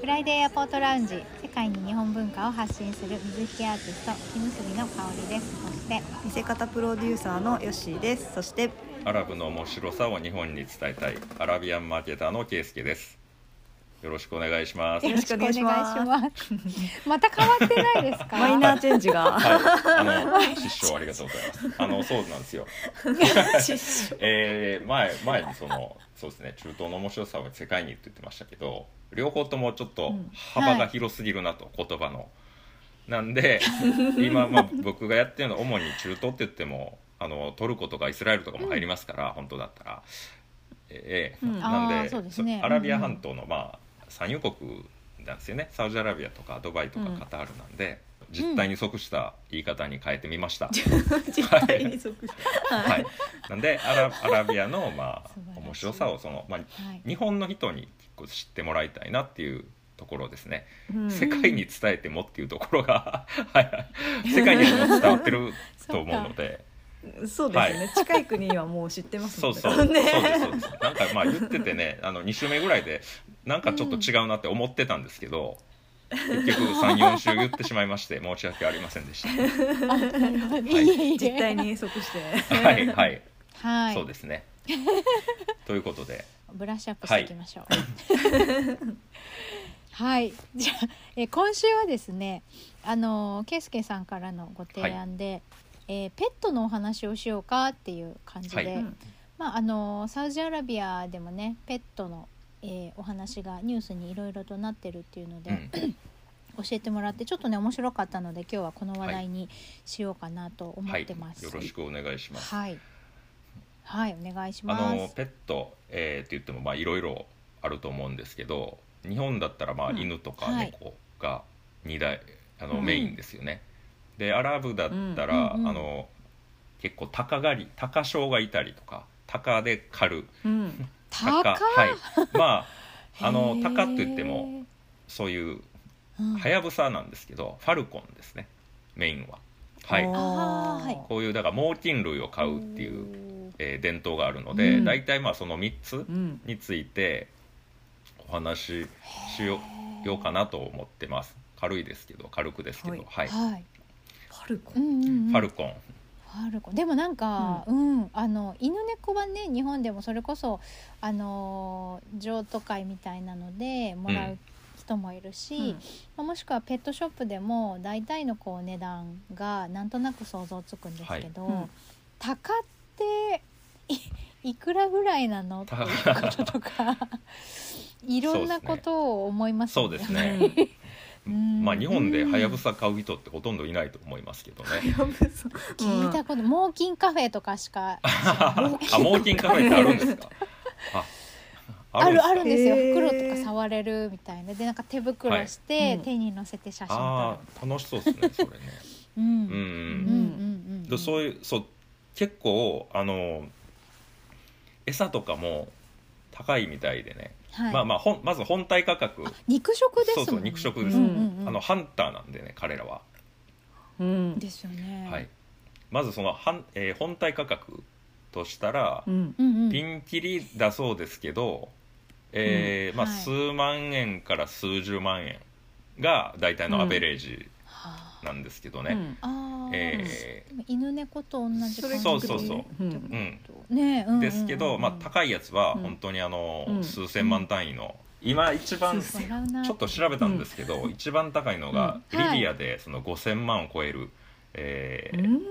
フライデーエアポートラウンジ世界に日本文化を発信する水引アーティスト木結びの香りです。そして見せ方プロデューサーのヨッシーです。そしてアラブの面白さを日本に伝えたいアラビアンマーケターのケイスケです。よろしくお願いします。よろしくお願いします。また変わってないですか？マイナーチェンジが。はい、あの失笑ありがとうございます。あのそうなんですよ。えー、前前にそのそうですね中東の面白さを世界にって言ってましたけど、両方ともちょっと幅が広すぎるなと、言葉の。なんで 今まあ僕がやってるのは主に中東って言ってもあのトルコとかイスラエルとかも入りますから、本当だったら。えーうん。なんでそうですね。アラビア半島のまあ産油国なんですよね。サウジアラビアとかドバイとかうんカタールなんで、実態に即した言い方に変えてみました。実態に即してはい、なんでアラアラビアのまあ面白さをその、まあ、はい。日本の人に結構知ってもらいたいなっていうところですね、うん。世界に伝えてもっていうところが はい。世界にも伝わってると思うので。そうですね、近い国はもう知ってますもそうんそう、ねそうですそうです。なんかまあ言っててねあの2週目ぐらいでなんかちょっと違うなって思ってたんですけど、結局34週言ってしまいまして申し訳ありませんでした。い。えいえ。実態に即して。はいはい、はい。そうですね。ということで。ブラッシュアップしていきましょう。はい、じゃあ、えー今週はですね、あのーケイスケさんからのご提案で、えーペットのお話をしようかっていう感じで、はい。うんまああのーサウジアラビアでもね、ペットの、えーお話がニュースにいろいろとなってるっていうので、うん。教えてもらってちょっとね面白かったので今日はこの話題にしようかなと思はいってます。よろしくお願いします。はい、はい、お願いしあます。のペット、えーって言ってもまあいろいろあると思うんですけど日本だったらまあうん。犬とかはい。猫が2大あのうん。メインですよね。でアラブだったら、うんうんうん。あの結構鷹狩り鷹匠がいたりとか鷹で狩る。うん 高はい。まあ あのへー鷹って言ってもそういううん。はやぶさなんですけどファルコンですね。メインは。はい。こういうだから猛禽類を飼うっていう、えー伝統があるので、うん。大体まあその3つうん。についてお話ししようようかなと思ってます。軽いですけど軽くですけど。ははい。い、はい。パルコうんうんうん。ファルコンファルコンでもなんか、うん、あの犬猫はね日本でもそれこそあのー譲渡会みたいなのでもらう人もいるし、まあもしくはペットショップでも大体のこう値段がなんとなく想像つくんですけど、はい。うん。鷹っていいくらぐらいなの？っていうこととか いろんなことを思いますそうですね。うんまあ日本ではやぶさ買う人ってほとんどいないと思いますけどね。聞いたこと、猛禽カフェとかしか。あ猛禽カフェ。ってあるんですか？ああるあるんですよ、袋とか触れるみたいな。でなんか手袋して、手に乗せて写真撮る。ああ楽しそうですねそれね。う んうん。うんうんうん、うん。でそういうそう結構あの餌とかも高いみたいでね、はい、まあまあほんまず本体価格。肉食ですもんそうそう肉食です。うんうんうん。あのハンターなんでね彼らは、うん。ですよね。はい、まずそのはん、えー本体価格としたら、うん。うんうん。ピンキリだそうですけど、えーまあ、はい。数万円から数十万円が大体のアベレージ。はあなんですけどね、うん。えでも犬猫と同じ感じそうそうそう。うん。うんねうん。ですけど、まあ、高いやつはうん。本当にあの、うん。数千万単位の、今一番ちょっと調べたんですけど、一番高いのが、リビアでその5000万を超える、えーうん。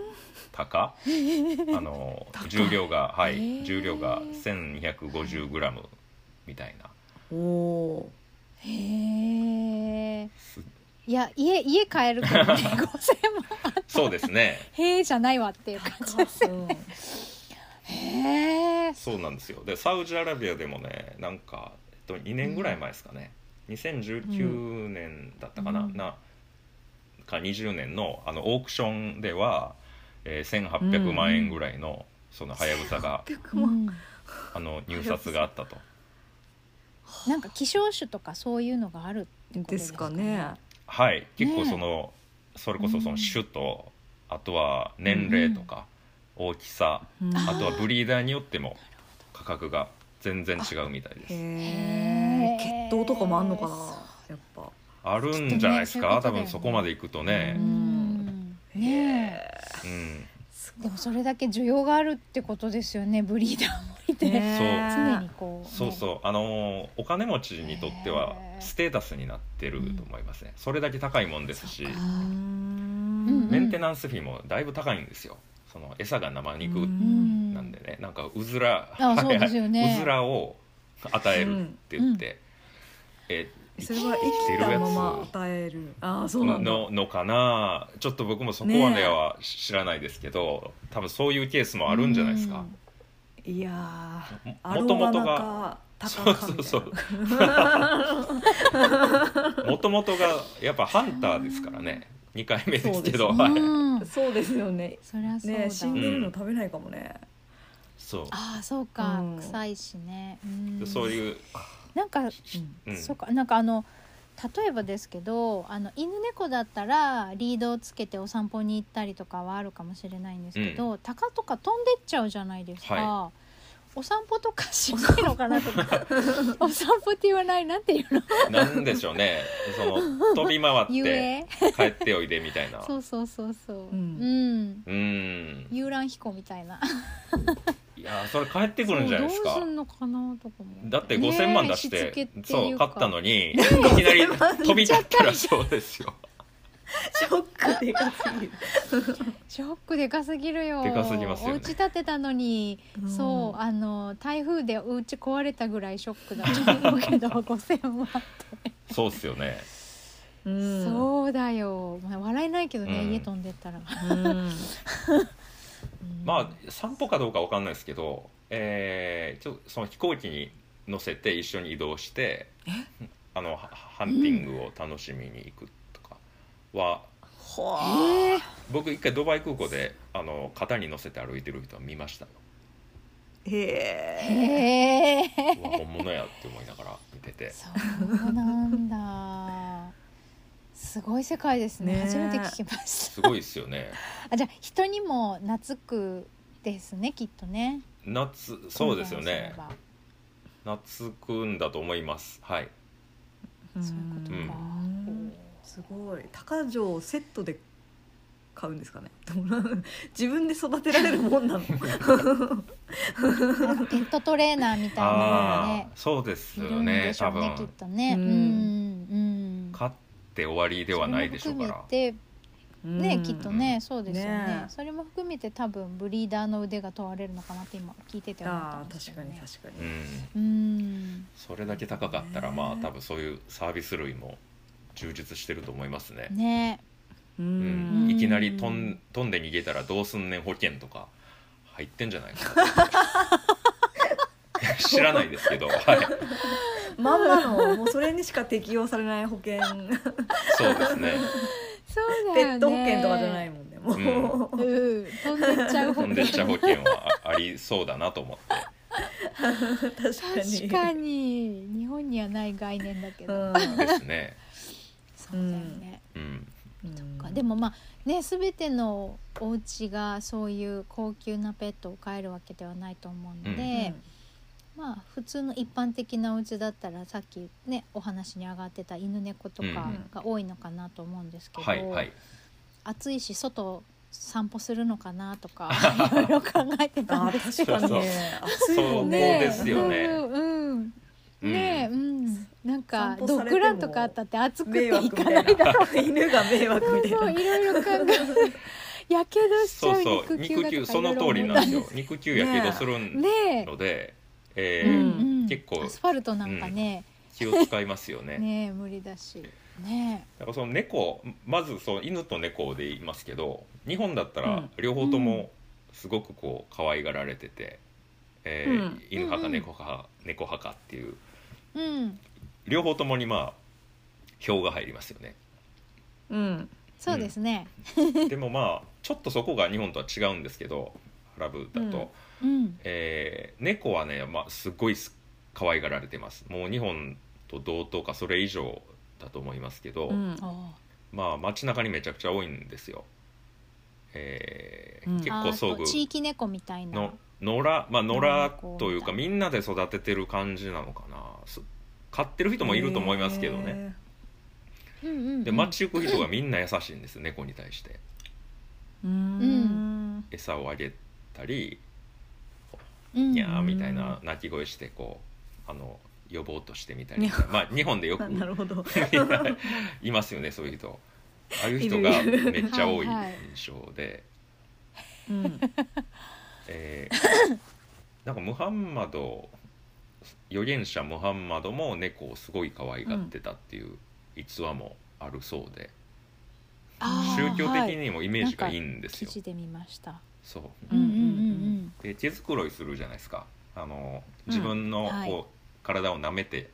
鷹。あの鷹重量がはい。重量が 1250g みたいな。おおへえすいや家家買えるけどね。5000万そうですね。へえじゃないわっていう感じ。ですーへえそうなんですよ。でサウジアラビアでもねなんか、えっと、2年ぐらい前ですかね、2019年だったかな、うん。なか20年のあのオークションでは、えー1800万円ぐらいのそのはやぶさが、800うあの入札があったと。なんか希少種とかそういうのがあるってことでですすかかねはい。結構その、それこそその種と、あとは年齢とか、大きさうん。あとはブリーダーによっても価格が全然違うみたいです。へえ血統とかもあんのかなやっぱ。あるんじゃないですか、ね多分そこまで行くとね。う、んね。うん。えでもそれだけ需要があるってことですよねブリーダーて、常にこう、ね、そうそう。あのーお金持ちにとってはステータスになってると思いますね、それだけ高いもんですしメンテナンス費もだいぶ高いんですよ。その餌が生肉うん。なんでね。なんかうずらあそうですよね。うずらを与えるって言って、えそれは生きたまま与える。ああそうなののかな。ちょっと僕もそこまでは知らないですけど、多分そういうケースもあるんじゃないですか、いやーもともとがそうそうそなう。もともとがやっぱハンターですからね。2回目ですけど。そうはい。うん。そうですよね。そりゃそうだ、ね死んでるの食べないかもね。そう。ああそうか、うん。臭いしね。うん。そういう、なんか、うん、そうか。なんかあの例えばですけどあの犬猫だったらリードをつけてお散歩に行ったりとかはあるかもしれないんですけど、鷹とか飛んでっちゃうじゃないですか、はお散歩とかしないのかなとか。お散歩って言わない？なんていうの？なんでしょうね。その飛び回遊って泳？帰っておいでみたいな。そうそうそうそう。ううん。ん、うん。遊覧飛行みたいな。いやそれ帰ってくるんじゃないですか。そうどうすんのかなとかも。だってねえ5000万出してそう買ったのにいきなり飛び立ったらそうですよ ショックでかすぎる。ショックでかすぎるよ。でかすぎますよね。お家建てたのに、うん。そうあの台風でお家壊れたぐらいショックだと思うけど 5000万そうっすよね。うん。そうだよ、まあ、笑えないけどね、うん。家飛んでったら、うん。まあ散歩かどうかわかんないですけど、えーちょその飛行機に乗せて一緒に移動してあのハハンティングを楽しみに行くとかは、ほえー僕一回ドバイ空港であの肩に乗せて歩いてる人は見ました。よへえ。本物やって思いながら見てて。そうなんだ。すごい世界ですね。ねえ。初めて聞きました。すごいですよね。あじゃあ人にも懐くですねきっとね。夏そうですよね。懐くんだと思います。はい。そういうことか。うんすごい。高城をセットで買うんですかね？自分で育てられるもんなの？ペットトレーナーみたいなのがねーそうですいるんよねでしょうね多分。きっとね。ううんんうん。買って終わりではないでしょうから。それも含めてね、うん。きっとねそうですよね。ね。それも含めて多分ブリーダーの腕が問われるのかなって今聞いてて思ったんですけど、ね、に確かに。うん。うん。それだけ高かったらねまあ多分そういうサービス類も充実してると思いますね、ね。ううん。ん。いきなり飛ん飛んで逃げたらどうすんねん保険とか入ってんじゃないかな。知らないですけど、はい、まんまのもうそれにしか適用されない保険。そうですね。そうだよね。ペット保険とかじゃないもんねもう、うん。飛んでっちゃう飛んでっちゃう保険はあありそうだなと思って。確かに。確かに。日本にはない概念だけど、うん。ですね、そうだよね、うん、うん。かでもまあね全てのお家がそういう高級なペットを飼えるわけではないと思うので、まあ普通の一般的なお家だったらさっきねお話に上がってた犬猫とかうん。が多いのかなと思うんですけど、はいはい。暑いし外散歩するのかなとか いろいろ考えてたんあです確かに。ね暑いもんねそうですよね。うんうんうんねえ、うん、なんかドッグランとかあったって暑くて行かないいだろう。な犬が迷惑みたいそうないろいろ考え やけどしちゃそううそう肉球だとか肉球その通りなんですよ肉球やけどするんねので、え。え、ーうんうん。結構アスファルトなんかね、気を使いますよね。ねえ無理だし。ねだからその猫まずそう犬と猫で言いますけど日本だったらうん。両方ともすごくこう可愛がられてて、えーうん。犬派かうん。猫派,、猫派かっていうえうん。両方ともにまあ票が入りますよね。うん。そうですね。でもまあちょっとそこが日本とは違うんですけどアラブだと、うん。えー猫はね、まあ、すごいす可愛がられてます。もう日本と同等かそれ以上だと思いますけど、うん。あまあ街中にめちゃくちゃ多いんですよ、えーうん。結あ構遭遇あと地域猫みたいな。の野良まあ野良というかみんなで育ててる感じなのかな。す飼ってる人もいると思いますけどね、へうんうんうん。で街行く人がみんな優しいんですよ猫に対して。うーん。餌をあげたりうんニャーみたいな鳴き声してこうあの呼ぼうとしてみたり。まあ日本でよくなるほど。い。ますよねそういう人。ああいう人がいるいるめっちゃ多いはいはい。印象で、うんえーなんかムハンマド預言者ムハンマドも猫をすごい可愛がってたっていう逸話もあるそうで、あー宗教的はいにもイメージがい。いんですよ。記事で見ました。そう。うんうんうんで毛づくろいするじゃないですか。あのうん。自分のこう、はい体を舐めて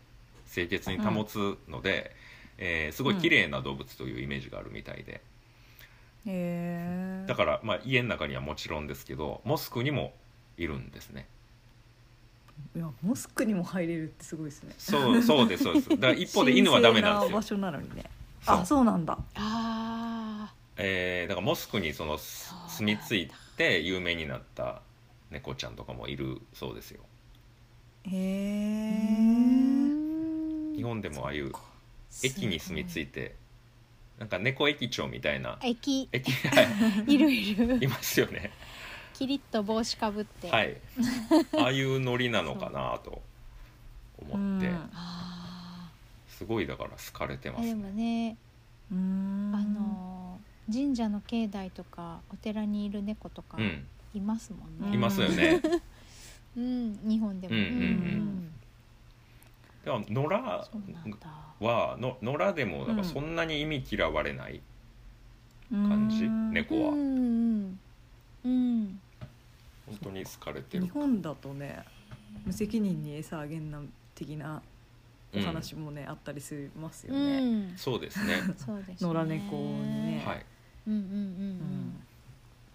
清潔に保つので、えーすごい綺麗な動物というイメージがあるみたいで、だから、まあ、家の中にはもちろんですけどモスクにもいるんですね。いやモスクにも入れるってすごいですね。そうそうですそうです。だから 一方で犬はダメなんですよ。場所なのにね。そう。あそうなんだ。あえーだからモスクにその住み着いて有名になった猫ちゃんとかもいるそうですよ。へー。え日本でもああいう駅に住み着いてなんか猫駅長みたいな。駅。駅 はい。るいる。いますよね。キリッと帽子かぶって、はい。ああいうノリなのかなと思って。すごいだから好かれてますね。もね。うーん。あの神社の境内とかお寺にいる猫とかうん。いますもんうんね、いますよね。うん。日本でも、うんうん。うんでも野良はの野良でもなんかうん。そんなに意味嫌われない感感じ猫は。うんうんうん。本当に好かれてる。日本だとね無責任に餌あげんな的なおうん。話もね、あったりしますようね、うですね。そうですね。野良猫にね。はい。うんうんううん。ん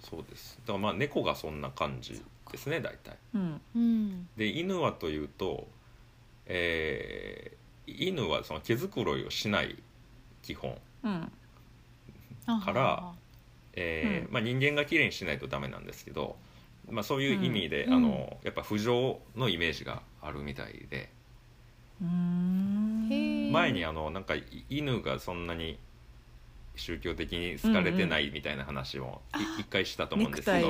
そうです。だからまあ猫がそんな感じですね大体。うんうん。うん。で犬はというとえー犬はその毛づくろいをしない基本。からえーうん。まあ、人間がきれいにしないとダメなんですけど、まあ、そういう意味で、うん。あのやっぱ浮上のイメージがあるみたいで、前にあのなんかい犬がそんなに宗教的に好かれてないみたいな話をい一回したと思うんですけど、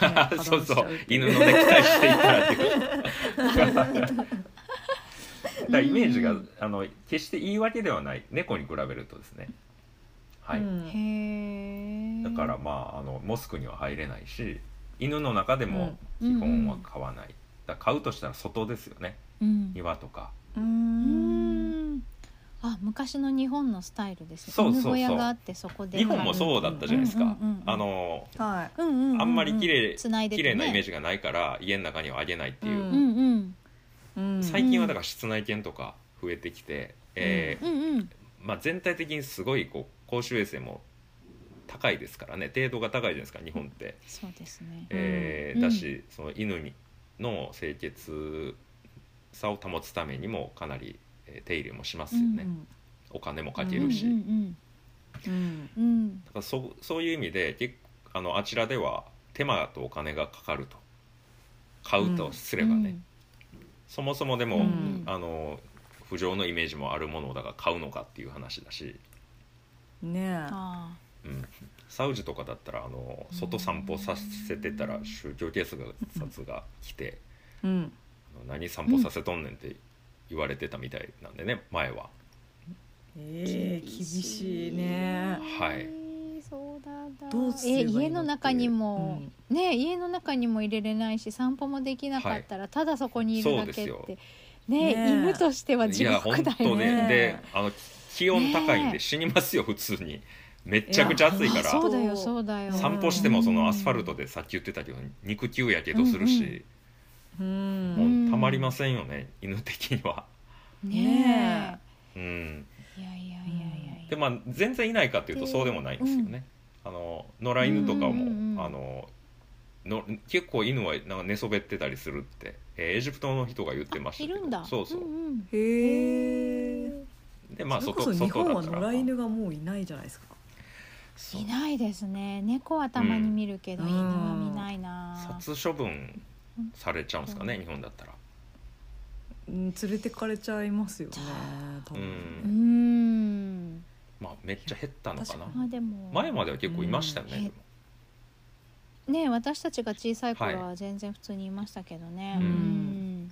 そうそう。犬のネクタイしていた らっていうだイメージがあの決して言い訳ではない。猫に比べるとですね。はい、うん。へえだからまああのモスクには入れないし犬の中でもうん。基本は飼わない、だから飼うとしたら外ですよね。うん。庭とか。うんあ昔の日本のスタイルですね。そうそうそう。犬小屋があってそこで。日本もそうだったじゃないですか、うんうんうんうん。あのはいうんうん。うんうんあんまり綺麗繋いで綺麗なイメージがないから家の中にはあげないっていう、うんうんうん。うん最近はだから室内犬とか増えてきて、えーうんうんまあ、全体的にすごいこう公衆衛生も高いですからね。程度が高いじゃないですか日本って、そうですね。えーうんだしその犬にの清潔さを保つためにもかなり、えー手入れもしますよね、うんお金もかけるし、うんうんうん。うん。うんだからそそういう意味で結あのあちらでは手間とお金がかかると。買うとすればね、そもそもでも、うん。あの不浄のイメージもあるものだから買うのかっていう話だし、ねえ。あうん、サウジとかだったらあの外散歩させてたら宗教 警察が来てうん「何散歩させとんねん」って言われてたみたいなんでね前は。えー、厳しいね。はい。そうだだ。どうすえの家の中にも、ね家の中にも入れれないし散歩もできなかったら、ただそこにいるだけそうですってねねえ。犬としてはい地や本獄だよ当ね。ね。であの気温高いんねで死にますよ普通に。めっちゃくちゃ暑いから。あそうだよそうだよ。散歩してもそのアスファルトでさっき言ってたけど肉球やけどするし、うん。もうたまりませんよね犬的には。ねうん、え。いやいやいやいや。でまあ全然いないかっていうとそうでもないんですよね。あの野良犬とかも、うんうんうんあのの結構犬はなんか寝そべってたりするって、えーエジプトの人が言ってましたけどいるんだ。そうそう、んんへえでまあそれこ外そ日本は野良犬がもういないじゃないですかそういないですね。猫はたまに見るけど、うん犬は見ないな。殺処分されちゃうんですかね、日本だったら。うん連れてかれちゃいますよね多う分うん。ん。めっちゃ減ったのかな。前までは結構いましたよね、ね私たちが小さい頃は全然普通にいましたけどね、うん。ん。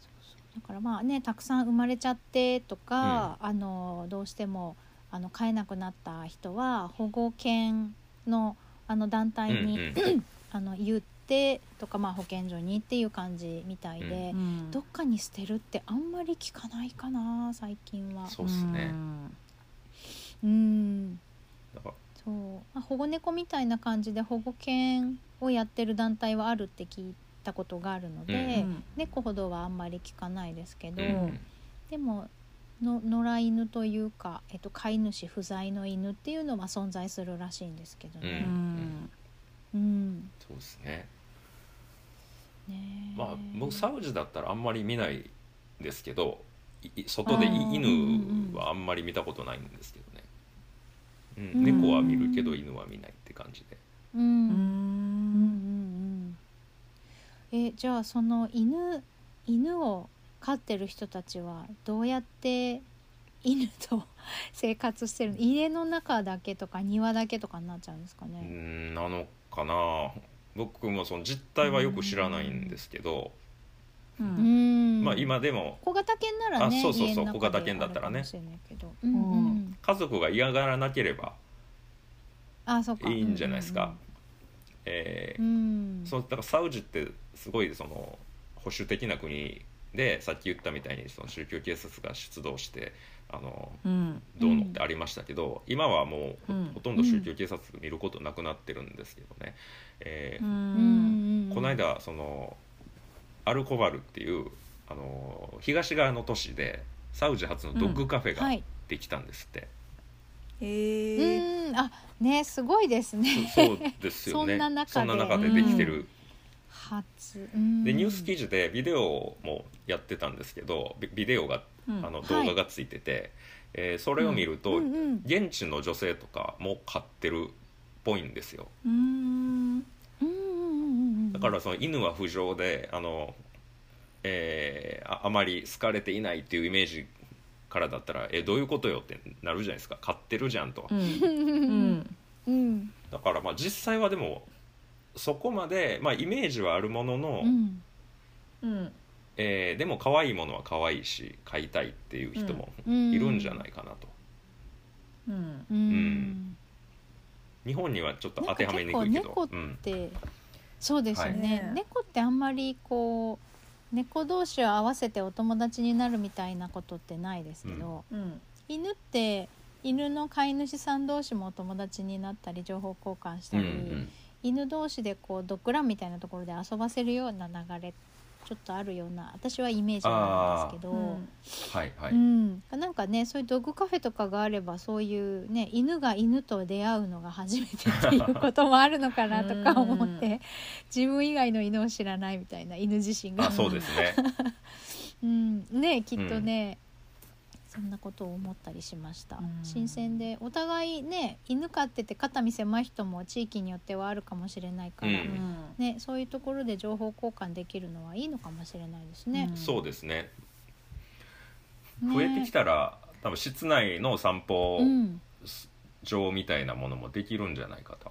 そうそう。だからまあねたくさん生まれちゃってとか、あのどうしてもあの飼えなくなった人は保護犬のあの団体に、うん あの言ってとか、まあ、保健所にっていう感じみたいで、うんどっかに捨てるってあんまり聞かないかな最近は。そうっすね。うん。そう、まあ、保護猫みたいな感じで保護犬をやってる団体はあるって聞いたことがあるので、うん猫ほどはあんまり聞かないですけど、うんでもの野良犬というか、えっと、飼い主不在の犬っていうのは存在するらしいんですけどうね。ん。うん。そうですねまあ僕サウジだったらあんまり見ないですけどい外で犬はあんまり見たことないんですけどね、うんうん。猫は見るけど犬は見ないって感じで。うん。ううんうんんうん。えじゃあその犬犬を飼ってる人たちはどうやって犬と生活してるの？家の中だけとか庭だけとかになっちゃうんですかうね。んなのかな僕もその実態はよく知らないんですけど、ううん。んまあ今でも小型犬ならねあそうそうそう小型犬だったらね。うんうん。家族が嫌がらなければいいんじゃないですか。えーうん。そうだからサウジってすごいその保守的な国でさっき言ったみたいにその宗教警察が出動してあのうん。どうのってありましたけど、今はもうほ,、うん。とんど宗教警察見ることなくなってるんですけどね、えーうん。うんこの間そのアルコバルっていうあの東側の都市でサウジ初のドッグカフェがはい。できたんですって、へえうん。あねすごいですね。そそうですよね。そんな中で。中でできてる、初。うん。でニュース記事でビデオもやってたんですけどビビデオがうん。あのはい。動画がついてて、えーそれを見ると、うんうん現地の女性とかも飼ってるっぽいんですよ。うん。うん。うん。うん。うん。だからその犬は不浄であの、えーああまり好かれていないっていうイメージからだったらえどういうことよってなるじゃないですか。飼ってるじゃんと、だからまあ実際はでもそこまで、まあ、イメージはあるものの、うん。うん。えーでも可愛いものは可愛いし飼いたいっていう人もうん。いるんじゃないかなと、うん。うん。うん日本にはちょっと当てはめにくいけど。なんか結構猫うん。ってそうですよね、はい。猫ってあんまりこう猫同士を合わせてお友達になるみたいなことってないですけど、うん。犬って犬の飼い主さん同士もお友達になったり情報交換したり、うんうん犬同士でこうドッグランみたいなところで遊ばせるような流れちょっとあるような私はイメージがあるんですけど。うん。はいはい、うん、なんかねそういうドッグカフェとかがあればそういうね犬が犬と出会うのが初めてっていうこともあるのかなとか思って。うん。自分以外の犬を知らないみたいな犬自身が。あそうですね。うん、ねきっとね、そんなことを思ったりしました、うん。新鮮でお互いね犬飼ってて肩身狭い人も地域によってはあるかもしれないから、うん。ね、そういうところで情報交換できるのはいいのかもしれないですね。そうですね。ね。増えてきたら多分室内の散歩うん、場みたいなものもできるんじゃないかと、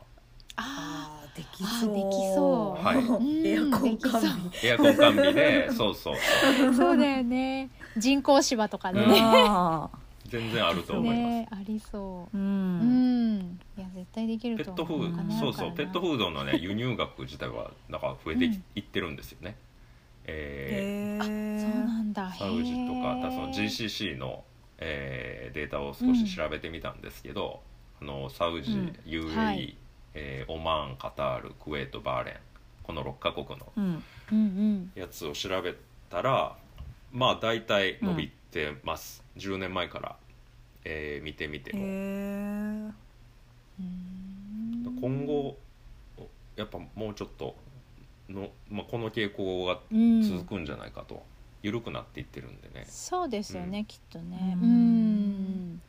ああーできあそう。できそう。はい。うん。エアコン完備。エアコン完備でそうそうそう。あ そうだよね人工芝とかでね,、あ 全然あると思います、ねありそう。ーううん。んいや絶対できるとペットフードそうそうペットフードのね輸入額自体はだから増えてうん。きいってるんですよね、えへえそうなんだ。ーサウジとかだその GCC の、えーデータを少し調べてみたんですけど、あのサウジ、うん。UAE、はい。えーオマーンカタールクウェートバーレンこの6カ国のうん。うんうん。やつを調べたらまあ大体伸びてます、10年前から、えー見てみてへも、今後やっぱもうちょっとの、まあ、この傾向がうん。続くんじゃないかと、緩くなっていってるんでね。そうですよね、うん。きっとね。ううん。ん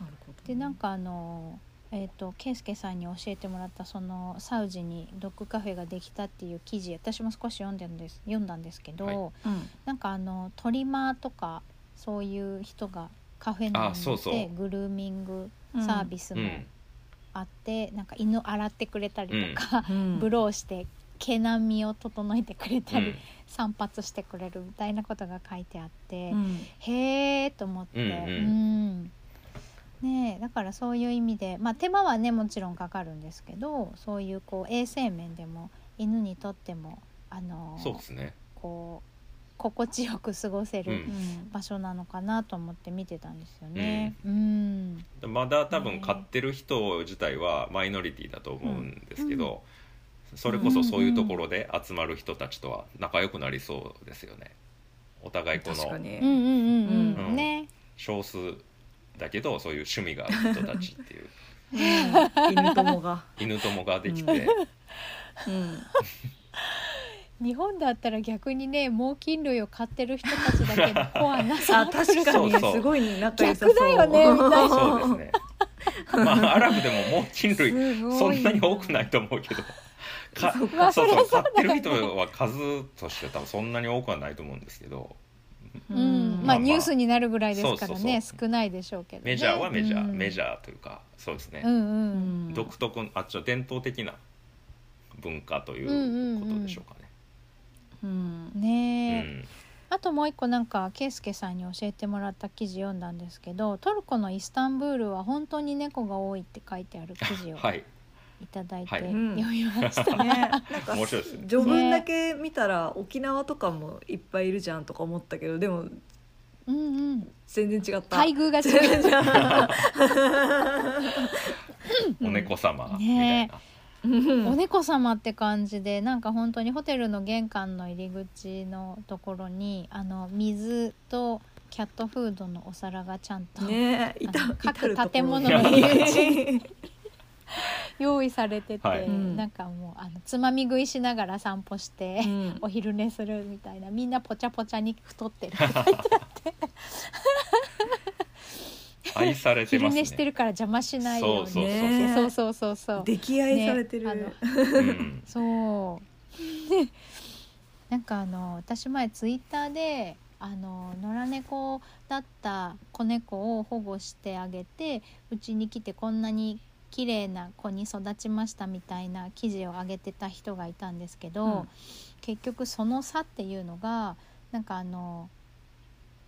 なるほどでなんかあのえー、と圭介さんに教えてもらったそのサウジにドッグカフェができたっていう記事私も少し読んでんです読んだんですけど、はい。うん。なんかあのトリマーとかそういう人がカフェ内に行っあそうそう。てグルーミングサービスもうん。あって、なんか犬洗ってくれたりとか、うん。ブローして毛並みを整えてくれたり、うん。散髪してくれるみたいなことが書いてあって、うん。へえと思って、うん。うんねえだからそういう意味で、まあ、手間はねもちろんかかるんですけどそういうこう衛生面でも犬にとってもあのそうですね。こう心地よく過ごせうるん。場所なのかなと思って見てたんですよね。うん、まだ多分ね飼ってる人自体はマイノリティだと思うんですけど、それこそそういうところで集まる人たちとは仲良くなりそうですよね。お互いこの確かに、うんうんうんうん、うん。ね。少数だけどそういう趣味がある人たちっていう。うん。犬友が、犬友ができて、うん、日本だったら逆にね猛禽類を飼ってる人たちだけの コアなサあークル確かに。すごい仲良さそう。逆だよねみたいな。そうですね。まあアラブでも猛禽類そんなに多くないと思うけど。かそうかそうそう飼ってる人は数として多分そんなに多くはないと思うんですけどうん、ままあニュースになるぐらいですからね少ないでしょうけど、ね、メジャーはメジャー、うん。メジャーというかそうですね、うんううん。ん独特あっちの伝統的な文化ということでしょうかね。うん。うねあともう一個なんか圭介さんに教えてもらった記事読んだんですけどトルコのイスタンブールは本当に猫が多いって書いてある記事をはいいただいてはい。読みました。ね、なんか面白いですね。序文だけ見たら沖縄とかもいっぱいいるじゃんとか思ったけどでもうんうん、全然違った。待遇が違う。全然違うお猫様みたいねな、うんお猫様って感じでなんか本当にホテルの玄関の入り口のところにあの水とキャットフードのお皿がちゃんと、ね各建物のに入 用意されてて、はい。なんかもうあのつまみ食いしながら散歩して、うん。お昼寝するみたいなみんなぽちゃぽちゃに太ってるって書いてあって。愛されて昼ますね。寝してるから邪魔しないように。そうそうそうねそうそう。そうそう溺愛されてる、ねあうん。そう。でなんかあの私前ツイッターであの野良猫だった子猫を保護してあげてうちに来てこんなに綺麗な子に育ちましたみたいな記事を上げてた人がいたんですけど、うん。結局その差っていうのがなんかあの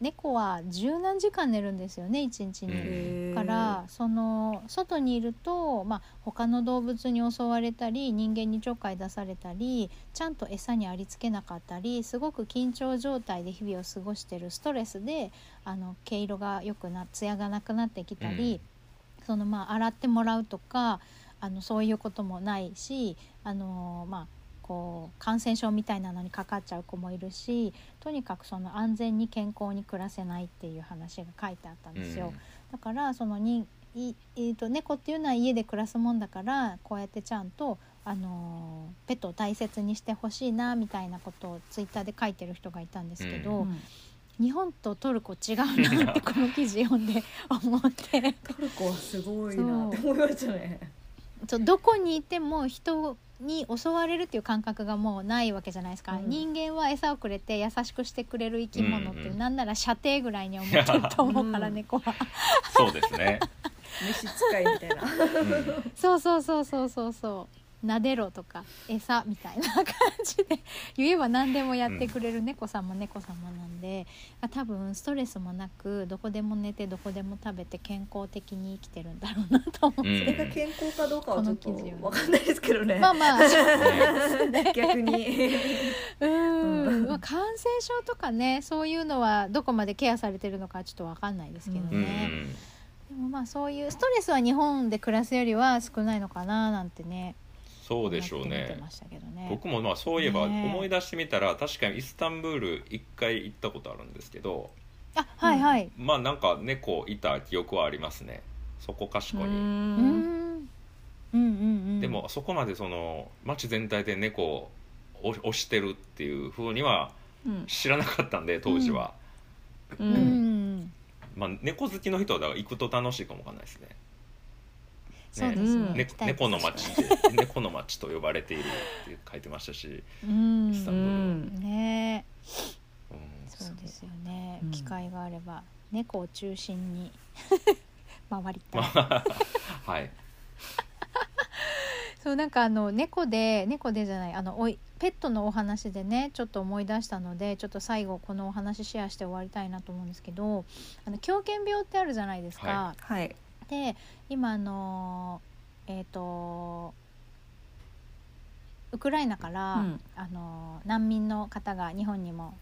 猫は十何時間寝るんですよね一日に。からその外にいると、まあ、他の動物に襲われたり人間にちょっかい出されたりちゃんと餌にありつけなかったりすごく緊張状態で日々を過ごしてるストレスであの毛色が良くな艶がなくなってきたり、そのまあ洗ってもらうとかあのそういうこともないしあのまあこう感染症みたいなのにかかっちゃう子もいるしとにかくその安全に健康に暮らせないっていう話が書いてあったんですよ。だからそのにい、えー、と猫っていうのは家で暮らすもんだからこうやってちゃんと、あのーペットを大切にしてほしいなみたいなことをツイッターで書いてる人がいたんですけど、うん日本とトルコ違うなってこの記事読んで思って。トルコはすごいなって思いましたね。そうどこにいても人に襲われるっていう感覚がもうないわけじゃないですか、うん。人間は餌をくれて優しくしてくれる生き物って、うんうんなんなら射程ぐらいに思ってると思うからうん。猫は。そうですね、召使いみたいな。うん。そうそうそうそうそうそう撫でろとか餌みたいな感じで 言えば何でもやってくれる猫さんも猫様なんで、多分ストレスもなくどこでも寝てどこでも食べて健康的に生きてるんだろうなと思って、うん。それが健康かどうかはちょっとこの記事をわかんないですけどね。まあまあ。逆に。う うん。ん、まあ、感染症とかねそういうのはどこまでケアされてるのかちょっと分かんないですけどうん。ね、でもまあそういうストレスは日本で暮らすよりは少ないのかななんてねそうでしょうね。ね。僕もまあそういえばね思い出してみたら確かにイスタンブール一回行ったことあるんですけどあはいはい、まあなんか猫いた記憶はありますね。そこかしこに、うん、うんうんうん。でもそこまでその街全体で猫を押押してるっていうふうにはうん。知らなかったんで当時は、ううんん、まあ、猫好きの人はだから行くと楽しいかもわかんないですねね。うん。ね猫の街って猫の街と呼ばれているって書いてましたし、うん。イスタンブール。うん。ね。うん。そうですよね、うん。機会があれば猫を中心に 回りたい。はい。そうなんかあの猫で猫でじゃないあのおいペットのお話でねちょっと思い出したのでちょっと最後このお話シェアして終わりたいなと思うんですけどあの狂犬病ってあるじゃないですか。ははいで今あのえっ、とウクライナから、うんあの難民の方が日本にも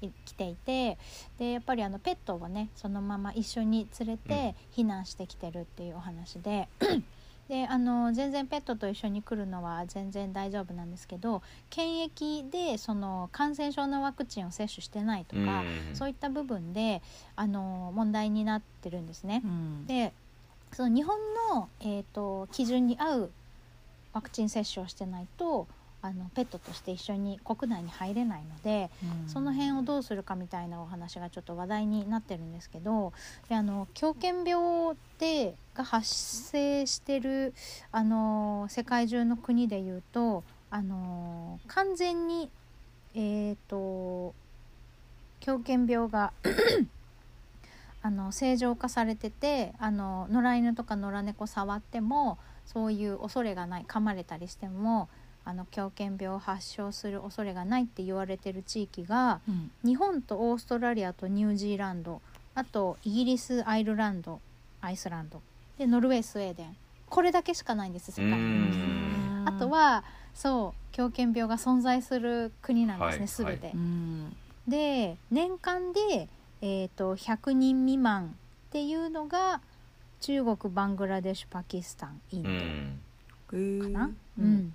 い来ていてでやっぱりあのペットをねそのまま一緒に連れて避難してきてるっていうお話で。であの全然ペットと一緒に来るのは全然大丈夫なんですけど検疫でその感染症のワクチンを接種してないとか、そういった部分であの問題になってるんですね。うんでその日本の、えー、と基準に合うワクチン接種をしてないとあのペットとして一緒に国内に入れないので、うん。その辺をどうするかみたいなお話がちょっと話題になってるんですけどであの狂犬病でが発生してるあの世界中の国でいうとあの完全にえっ、と狂犬病があの正常化されててあの野良犬とか野良猫触ってもそういう恐れがない噛まれたりしてもあの狂犬病を発症する恐れがないって言われてる地域がうん。日本とオーストラリアとニュージーランドあとイギリスアイルランドアイスランドでノルウェースウェーデン。これだけしかないんです世界。あとはそう狂犬病が存在する国なんですね、はい。すべて。うん。で年間で、えー、と100人未満っていうのが中国バングラデシュパキスタンインうドん。かな、ううん。ん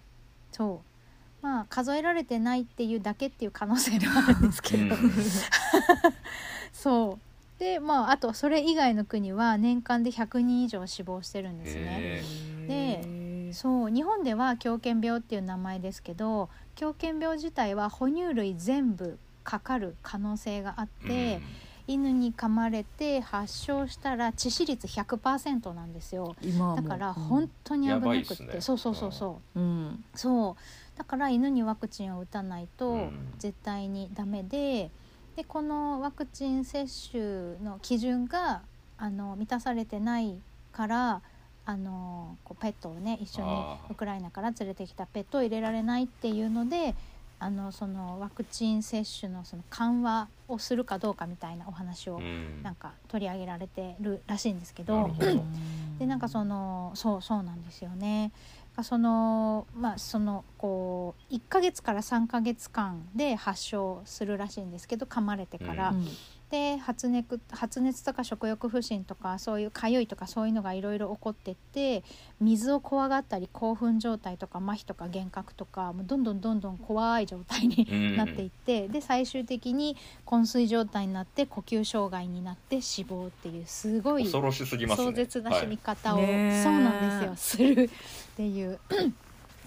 そう。まあ数えられてないっていうだけっていう可能性もあるんですけど、うん。そう。でまああとそれ以外の国は年間で100人以上死亡してるんですね。へでそう日本では狂犬病っていう名前ですけど狂犬病自体は哺乳類全部かかる可能性があって、犬に噛まれて発症したら致死率100%なんですよ。だから本当に危なくって、やばいっすねそうそう。そうそう、うん。そう。だから犬にワクチンを打たないとうん。絶対にダメででこのワクチン接種の基準があの満たされてないからあのこうペットをね一緒にウクライナから連れてきたペットを入れられないっていうのであのそのワクチン接種のその緩和をするかどうかみたいなお話をうん。なんか取り上げられてるらしいんですけど。でなんかそのそうそうなんですよね。そのまあそのこう1ヶ月から3ヶ月間で発症するらしいんですけど噛まれてから、うんで発熱発熱とか食欲不振とかそういうかゆいとかそういうのがいろいろ起こってって水を怖がったり興奮状態とか麻痺とか幻覚とかもうどんどんどんどん怖い状態にうん。なっていってで最終的に昏睡状態になって呼吸障害になって死亡っていうすごい恐ろしすぎますね。壮絶な死に方を、そうなんですよするっていう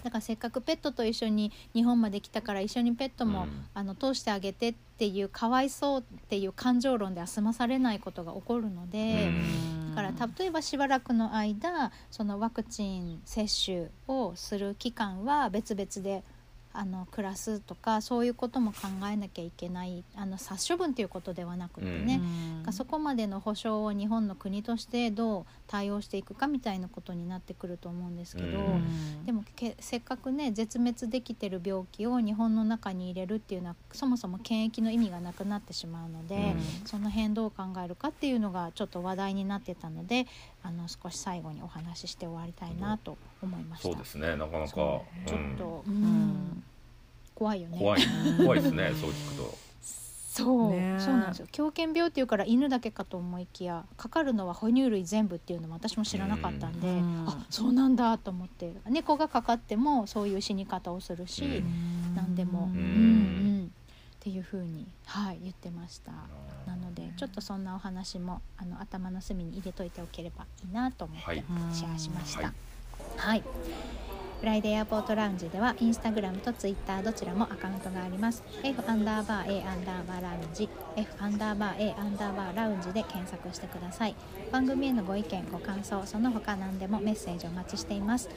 だからせっかくペットと一緒に日本まで来たから一緒にペットも、うんあの通してあげてっていうかわいそうっていう感情論では済まされないことが起こるので。うんだから例えばしばらくの間そのワクチン接種をする期間は別々であの暮らすとかそういうことも考えなきゃいけないあの殺処分ということではなくてね、うん。そこまでの保障を日本の国としてどう対応していくかみたいなことになってくると思うんですけど、うん。でもけせっかくね絶滅できてる病気を日本の中に入れるっていうのはそもそも検疫の意味がなくなってしまうので、うん。その辺どう考えるかっていうのがちょっと話題になってたのであの少し最後にお話しして終わりたいなと思いました。そうですねなかなか。そうちょっうん。と、ううん。ん怖いよね。怖い。怖いですね そう聞くと。そう、ね。えそうなんですよ。狂犬病っていうから犬だけかと思いきやかかるのは哺乳類全部っていうのも私も知らなかったんで、うん。あそうなんだと思って猫がかかってもそういう死に方をするし、うん。何でも、ううんんんうんっていうふうに、はい、言ってました。なのでちょっとそんなお話もあの頭の隅に入れといておければいいなと思って、はいシェアしました。はいはい。フライデーエアポートラウンジではインスタグラムとツイッターどちらもアカウントがあります。F アンダーバー A アンダーバーラウンジ F アンダーバー A アンダーバーラウンジで検索してください。番組へのご意見ご感想その他何でもメッセージお待ちしています。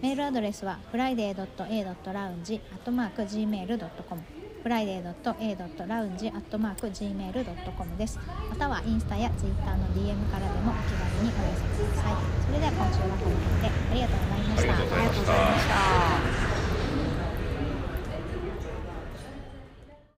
メールアドレスは friday.a.lounge.gmail.com friday.a.lounge.gmail.com です。またはインスタやツイッターの DM からでもお気軽にお寄せください。それでは今週はこの辺で。ありがとうございました。ありがとうございました。